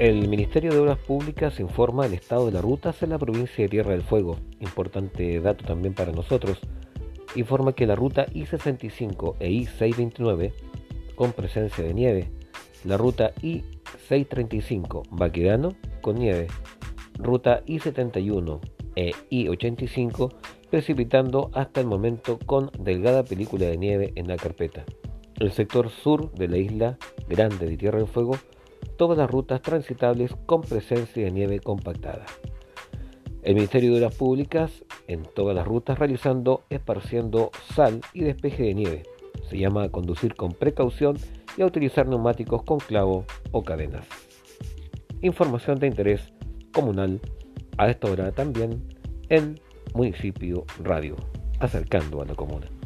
El Ministerio de Obras Públicas informa el estado de las rutas en la provincia de Tierra del Fuego. Importante dato también para nosotros. Informa que la ruta I-65 e I-629 con presencia de nieve. La ruta I-635 Baquedano con nieve. Ruta I-71 e I-85 precipitando hasta el momento con delgada película de nieve en la carpeta. El sector sur de la isla Grande de Tierra del Fuego todas las rutas transitables con presencia de nieve compactada. El Ministerio de las Públicas en todas las rutas realizando, esparciendo sal y despeje de nieve. Se llama a conducir con precaución y a utilizar neumáticos con clavo o cadenas. Información de interés comunal a esta hora también en Municipio Radio, acercando a la comuna.